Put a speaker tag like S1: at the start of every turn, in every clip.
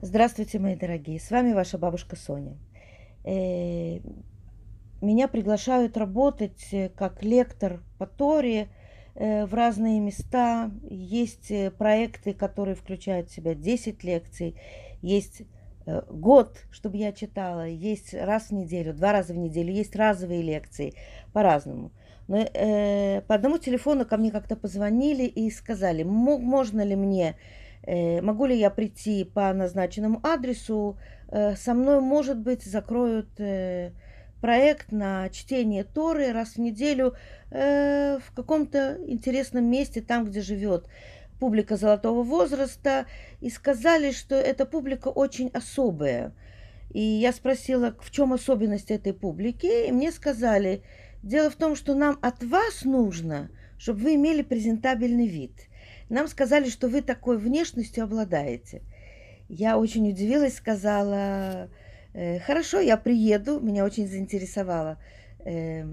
S1: Здравствуйте, мои дорогие! С вами ваша бабушка Соня. Э, меня приглашают работать э, как лектор по Торе э, в разные места. Есть проекты, которые включают в себя 10 лекций. Есть год, чтобы я читала. Есть раз в неделю, два раза в неделю. Есть разовые лекции по-разному. Но э, по одному телефону ко мне как-то позвонили и сказали, можно ли мне могу ли я прийти по назначенному адресу. Э, со мной, может быть, закроют э, проект на чтение Торы раз в неделю в каком-то интересном месте, там, где живет публика золотого возраста, и сказали, что эта публика очень особая. И я спросила, в чем особенность этой публики, и мне сказали, дело в том, что нам от вас нужно, чтобы вы имели презентабельный вид – нам сказали, что вы такой внешностью обладаете. Я очень удивилась, сказала, э, хорошо, я приеду, меня очень заинтересовало, э,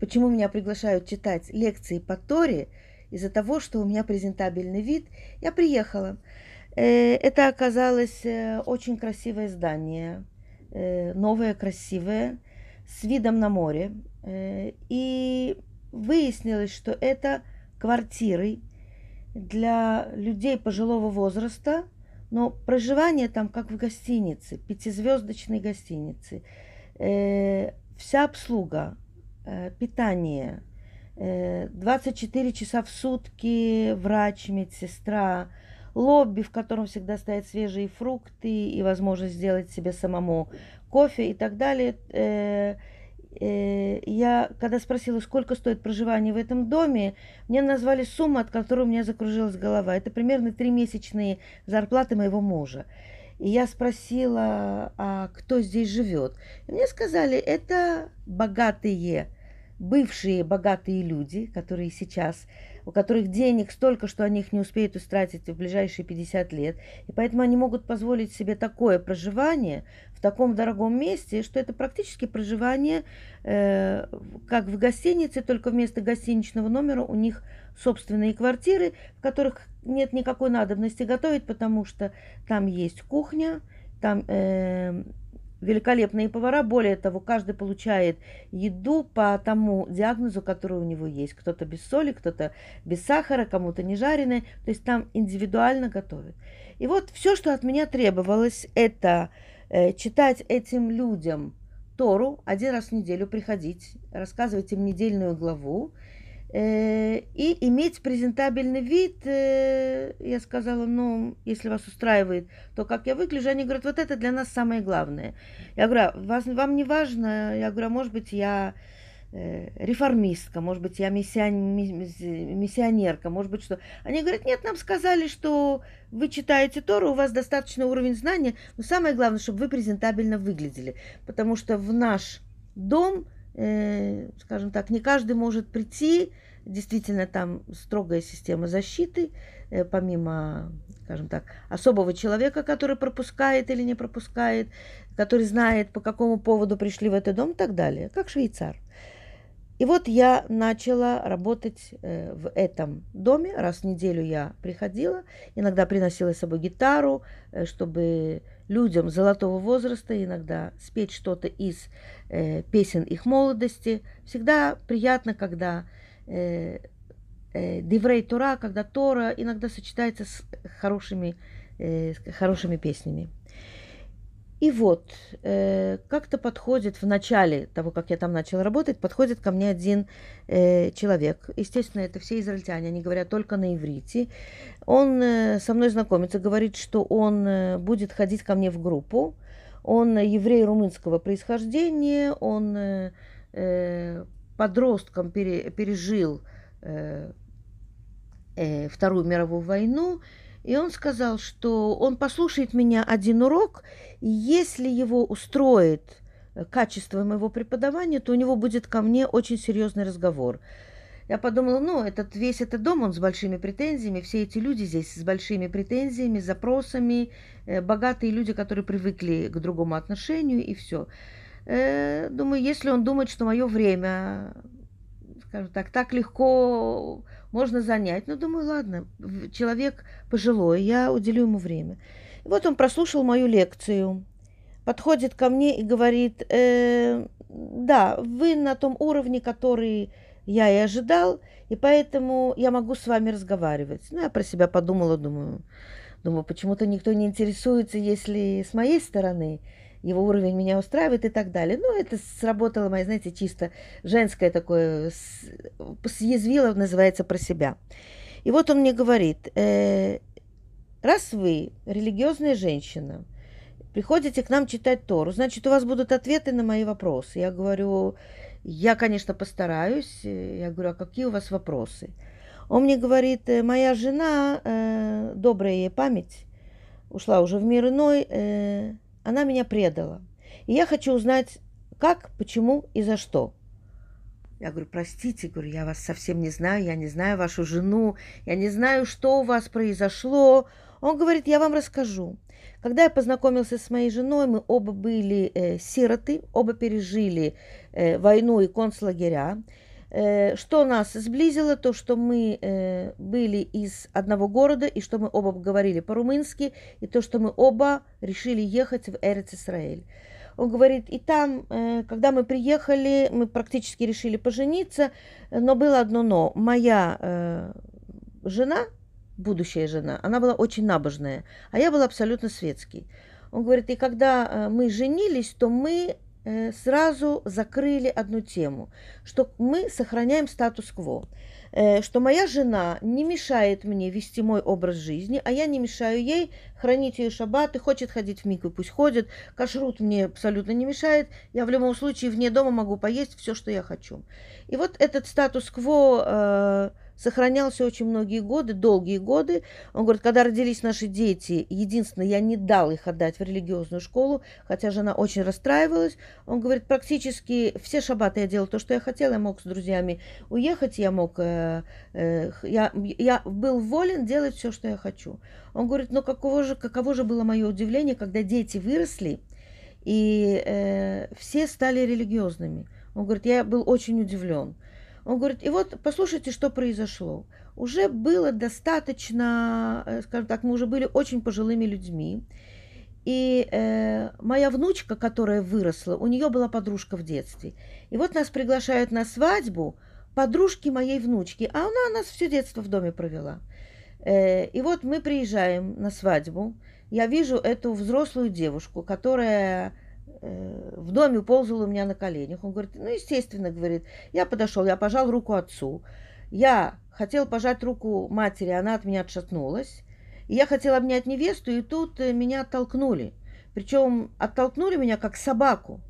S1: почему меня приглашают читать лекции по Торе, из-за того, что у меня презентабельный вид, я приехала. Э, это оказалось очень красивое здание, новое, красивое, с видом на море. И выяснилось, что это квартиры для людей пожилого возраста, но проживание там как в гостинице, пятизвездочной гостинице. Э, вся обслуга, э, питание, э, 24 часа в сутки врач, медсестра, лобби, в котором всегда стоят свежие фрукты и возможность сделать себе самому кофе и так далее. Э, я, когда спросила, сколько стоит проживание в этом доме, мне назвали сумму, от которой у меня закружилась голова. Это примерно три месячные зарплаты моего мужа. И я спросила, а кто здесь живет? И мне сказали, это богатые, бывшие богатые люди, которые сейчас у которых денег столько, что они их не успеют истратить в ближайшие 50 лет. И поэтому они могут позволить себе такое проживание таком дорогом месте, что это практически проживание э, как в гостинице, только вместо гостиничного номера у них собственные квартиры, в которых нет никакой надобности готовить, потому что там есть кухня, там э, великолепные повара. Более того, каждый получает еду по тому диагнозу, который у него есть. Кто-то без соли, кто-то без сахара, кому-то не жареное. То есть там индивидуально готовят. И вот все, что от меня требовалось, это читать этим людям Тору, один раз в неделю приходить, рассказывать им недельную главу, Э, и иметь презентабельный вид, э, я сказала, ну, если вас устраивает, то как я выгляжу, они говорят, вот это для нас самое главное. Я говорю, «А вас, вам не важно, я говорю, а может быть, я э, реформистка, может быть, я миссионерка, может быть, что. Они говорят, нет, нам сказали, что вы читаете Тору, у вас достаточный уровень знания, но самое главное, чтобы вы презентабельно выглядели, потому что в наш дом э, скажем так, не каждый может прийти. Действительно, там строгая система защиты, э, помимо, скажем так, особого человека, который пропускает или не пропускает, который знает, по какому поводу пришли в этот дом и так далее, как швейцар. И вот я начала работать э, в этом доме. Раз в неделю я приходила, иногда приносила с собой гитару, э, чтобы людям золотого возраста иногда спеть что-то из э, песен их молодости. Всегда приятно, когда Деврей Тора, когда Тора иногда сочетается с хорошими, с хорошими песнями. И вот, э, как-то подходит в начале того, как я там начала работать, подходит ко мне один э, человек. Естественно, это все израильтяне, они говорят только на иврите. Он э, со мной знакомится, говорит, что он э, будет ходить ко мне в группу. Он еврей румынского происхождения, он э, э, подростком пере, пережил э, э, Вторую мировую войну и он сказал, что он послушает меня один урок, и если его устроит э, качество моего преподавания, то у него будет ко мне очень серьезный разговор. Я подумала, ну, этот, весь этот дом, он с большими претензиями, все эти люди здесь с большими претензиями, запросами, э, богатые люди, которые привыкли к другому отношению, и все. Э, думаю, если он думает, что мое время, скажем так, так легко можно занять. Ну, думаю, ладно, человек пожилой, я уделю ему время. И вот он прослушал мою лекцию, подходит ко мне и говорит, э, да, вы на том уровне, который я и ожидал, и поэтому я могу с вами разговаривать. Ну, я про себя подумала, думаю, думаю, почему-то никто не интересуется, если с моей стороны его уровень меня устраивает и так далее. Ну, это сработало, моя, знаете, чисто женское такое, съязвило, называется, про себя. И вот он мне говорит, э, раз вы религиозная женщина, приходите к нам читать Тору, значит, у вас будут ответы на мои вопросы. Я говорю, я, конечно, постараюсь. Я говорю, а какие у вас вопросы? Он мне говорит, «Э, моя жена, э, добрая ей память, ушла уже в мир иной, э, она меня предала. И я хочу узнать, как, почему и за что. Я говорю, простите, говорю, я вас совсем не знаю, я не знаю вашу жену, я не знаю, что у вас произошло. Он говорит, я вам расскажу. Когда я познакомился с моей женой, мы оба были э, сироты, оба пережили э, войну и концлагеря. Э, что нас сблизило, то, что мы э, были из одного города, и что мы оба говорили по-румынски, и то, что мы оба решили ехать в Эрец-Исраэль. Он говорит, и там, э, когда мы приехали, мы практически решили пожениться, но было одно но. Моя жена, будущая жена, она была очень набожная, а я был абсолютно светский. Он говорит, и когда мы женились, то мы сразу закрыли одну тему, что мы сохраняем статус-кво, э, что моя жена не мешает мне вести мой образ жизни, а я не мешаю ей хранить ее шаббат, и хочет ходить в микву, пусть ходит, кашрут мне абсолютно не мешает, я в любом случае вне дома могу поесть все, что я хочу. И вот этот статус-кво сохранялся очень многие годы, долгие годы. Он говорит, когда родились наши дети, единственное, я не дал их отдать в религиозную школу, хотя жена очень расстраивалась. Он говорит, практически все шаббаты я делал то, что я хотел. Я мог с друзьями уехать, я мог, э, э, я, я был волен делать все, что я хочу. Он говорит, ну каково же, каково же было мое удивление, когда дети выросли, и э, все стали религиозными. Он говорит, я был очень удивлен. Он говорит, и вот послушайте, что произошло. Уже было достаточно, э, скажем так, мы уже были очень пожилыми людьми. И э, моя внучка, которая выросла, у нее была подружка в детстве. И вот нас приглашают на свадьбу подружки моей внучки, а она нас все детство в доме провела. Э, и вот мы приезжаем на свадьбу. Я вижу эту взрослую девушку, которая в доме ползал у меня на коленях. Он говорит, ну, естественно, говорит, я подошел, я пожал руку отцу. Я хотел пожать руку матери, она от меня отшатнулась. И я хотел обнять невесту, и тут э, меня оттолкнули. Причем оттолкнули меня как собаку.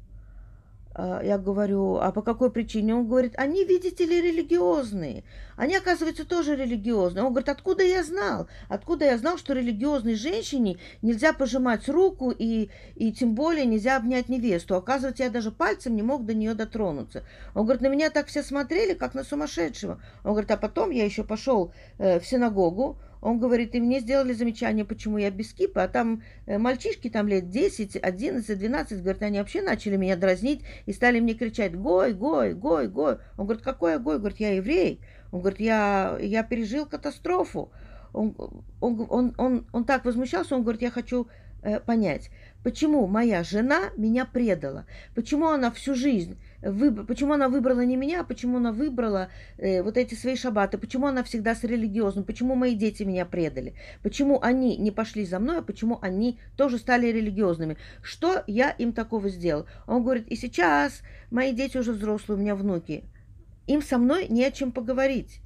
S1: А, я говорю, а по какой причине? Он говорит, они, видите ли, религиозные. Они, оказывается, тоже религиозные. Он говорит, откуда я знал? Откуда я знал, что религиозной женщине нельзя пожимать руку и, и тем более нельзя обнять невесту? Оказывается, я даже пальцем не мог до нее дотронуться. Он говорит, на меня так все смотрели, как на сумасшедшего. Он говорит, а потом я еще пошел э, в синагогу, он говорит, и мне сделали замечание, почему я без кипа, а там э, мальчишки там лет 10, 11, 12, говорит, они вообще начали меня дразнить и стали мне кричать, гой, гой, гой, гой. Он говорит, какой гой? Говорит, я еврей. Он говорит, я, я пережил катастрофу. Он, он, он, он, он так возмущался, он говорит, я хочу э, понять, почему моя жена меня предала, почему она всю жизнь выб... почему она выбрала не меня, а почему она выбрала э, вот эти свои шабаты, почему она всегда с религиозным, почему мои дети меня предали, почему они не пошли за мной, а почему они тоже стали религиозными. Что я им такого сделал? Он говорит, и сейчас мои дети уже взрослые, у меня внуки, им со мной не о чем поговорить.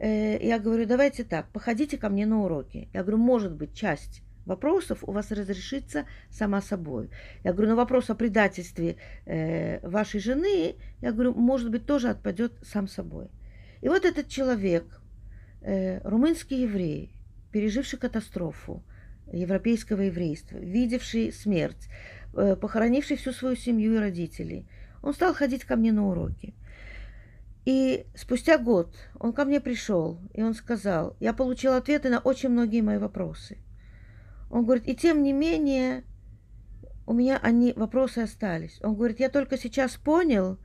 S1: Э, я говорю, давайте так, походите ко мне на уроки. Я говорю, может быть, часть вопросов у вас разрешится сама собой. Я говорю, на вопрос о предательстве э, вашей жены, я говорю, может быть, тоже отпадет сам собой. И вот этот человек, э, румынский еврей, переживший катастрофу европейского еврейства, видевший смерть, э, похоронивший всю свою семью и родителей, он стал ходить ко мне на уроки. И спустя год он ко мне пришел, и он сказал, я получил ответы на очень многие мои вопросы. Он говорит, и тем не менее, у меня они вопросы остались. Он говорит, я только сейчас понял,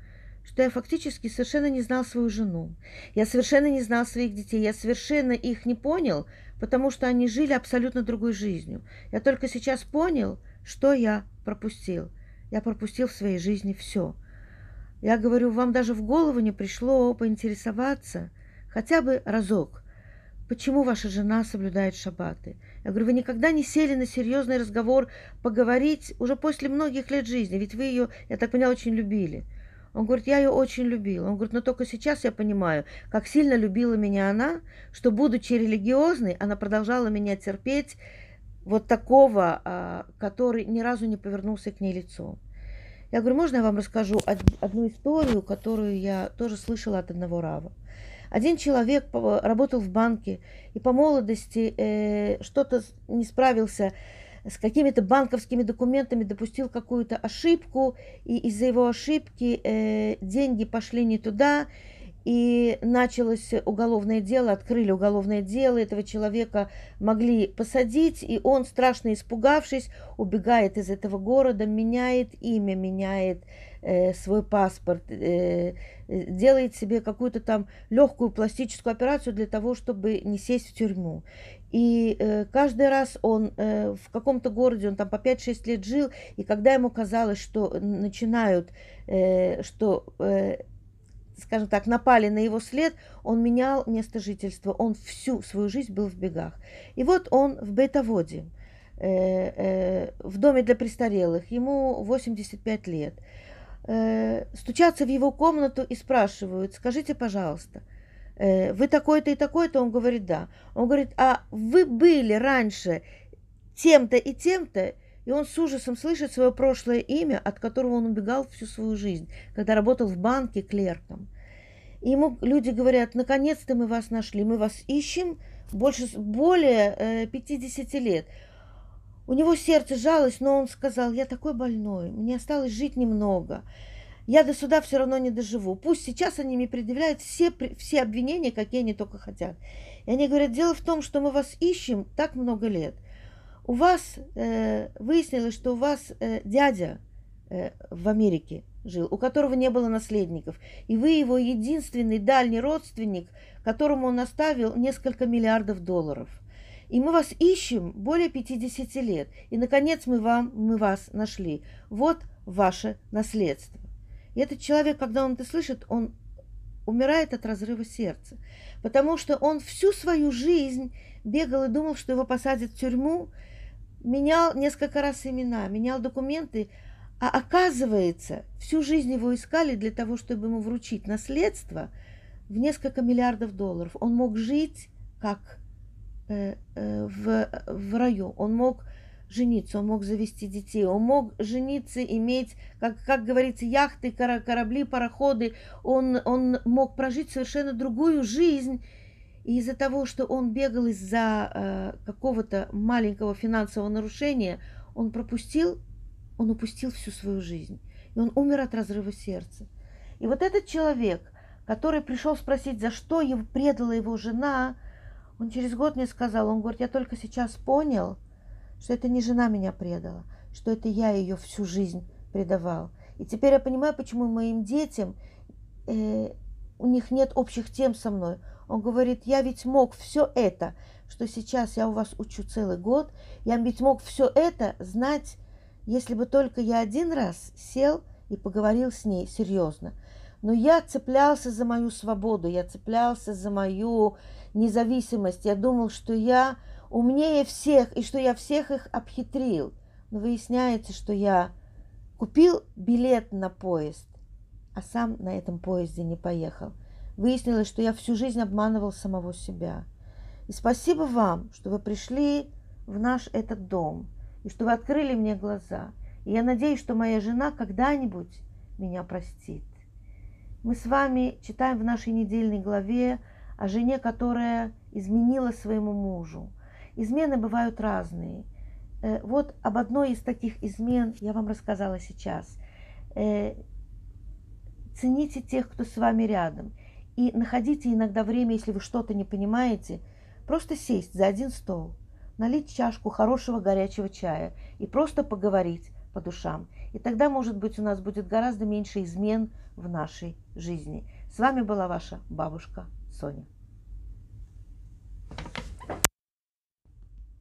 S1: что я фактически совершенно не знал свою жену. Я совершенно не знал своих детей. Я совершенно их не понял, потому что они жили абсолютно другой жизнью. Я только сейчас понял, что я пропустил. Я пропустил в своей жизни все. Я говорю, вам даже в голову не пришло поинтересоваться хотя бы разок, почему ваша жена соблюдает шаббаты. Я говорю, вы никогда не сели на серьезный разговор поговорить уже после многих лет жизни, ведь вы ее, я так поняла, очень любили. Он говорит, я ее очень любил. Он говорит, но только сейчас я понимаю, как сильно любила меня она, что, будучи религиозной, она продолжала меня терпеть вот такого, а, который ни разу не повернулся к ней лицом. Я говорю, можно я вам расскажу одну историю, которую я тоже слышала от одного рава. Один человек работал в банке и по молодости э, что-то не справился с какими-то банковскими документами, допустил какую-то ошибку, и из-за его ошибки э, деньги пошли не туда, и началось уголовное дело, открыли уголовное дело, этого человека могли посадить, и он, страшно испугавшись, убегает из этого города, меняет имя, меняет э, свой паспорт, э, делает себе какую-то там легкую пластическую операцию для того, чтобы не сесть в тюрьму. И э, каждый раз он э, в каком-то городе, он там по 5-6 лет жил, и когда ему казалось, что начинают, э, что, э, скажем так, напали на его след, он менял место жительства, он всю свою жизнь был в бегах. И вот он в Бейтоводе, э, э, в доме для престарелых, ему 85 лет. Э, стучатся в его комнату и спрашивают, скажите, пожалуйста, э, вы такой-то и такой-то? Он говорит, да. Он говорит, а вы были раньше тем-то и тем-то? И он с ужасом слышит свое прошлое имя, от которого он убегал всю свою жизнь, когда работал в банке клерком. И ему люди говорят, наконец-то мы вас нашли, мы вас ищем больше, более 50 э, лет. У него сердце жалось, но он сказал, я такой больной, мне осталось жить немного я до суда все равно не доживу. Пусть сейчас они мне предъявляют все, все обвинения, какие они только хотят. И они говорят, дело в том, что мы вас ищем так много лет. У вас э, выяснилось, что у вас э, дядя э, в Америке жил, у которого не было наследников. И вы его единственный дальний родственник, которому он оставил несколько миллиардов долларов. И мы вас ищем более 50 лет. И, наконец, мы, вам, мы вас нашли. Вот ваше наследство. И этот человек, когда он это слышит, он умирает от разрыва сердца. Потому что он всю свою жизнь бегал и думал, что его посадят в тюрьму, менял несколько раз имена, менял документы, а оказывается, всю жизнь его искали для того, чтобы ему вручить наследство в несколько миллиардов долларов. Он мог жить как э, э, в, в раю, он мог жениться, он мог завести детей, он мог жениться, иметь, как, как говорится, яхты, корабли, пароходы, он, он мог прожить совершенно другую жизнь. И из-за того, что он бегал из-за э, какого-то маленького финансового нарушения, он пропустил, он упустил всю свою жизнь. И он умер от разрыва сердца. И вот этот человек, который пришел спросить, за что его предала его жена, он через год мне сказал, он говорит, я только сейчас понял – что это не жена меня предала, что это я ее всю жизнь предавал. И теперь я понимаю, почему моим детям э, у них нет общих тем со мной. Он говорит, я ведь мог все это, что сейчас я у вас учу целый год, я ведь мог все это знать, если бы только я один раз сел и поговорил с ней серьезно. Но я цеплялся за мою свободу, я цеплялся за мою независимость. Я думал, что я умнее всех и что я всех их обхитрил. Но выясняется, что я купил билет на поезд, а сам на этом поезде не поехал. Выяснилось, что я всю жизнь обманывал самого себя. И спасибо вам, что вы пришли в наш этот дом, и что вы открыли мне глаза. И я надеюсь, что моя жена когда-нибудь меня простит. Мы с вами читаем в нашей недельной главе о жене, которая изменила своему мужу. Измены бывают разные. Э, вот об одной из таких измен я вам рассказала сейчас. Э, цените тех, кто с вами рядом. И находите иногда время, если вы что-то не понимаете, просто сесть за один стол, налить чашку хорошего горячего чая и просто поговорить по душам. И тогда, может быть, у нас будет гораздо меньше измен в нашей жизни. С вами была ваша бабушка Соня.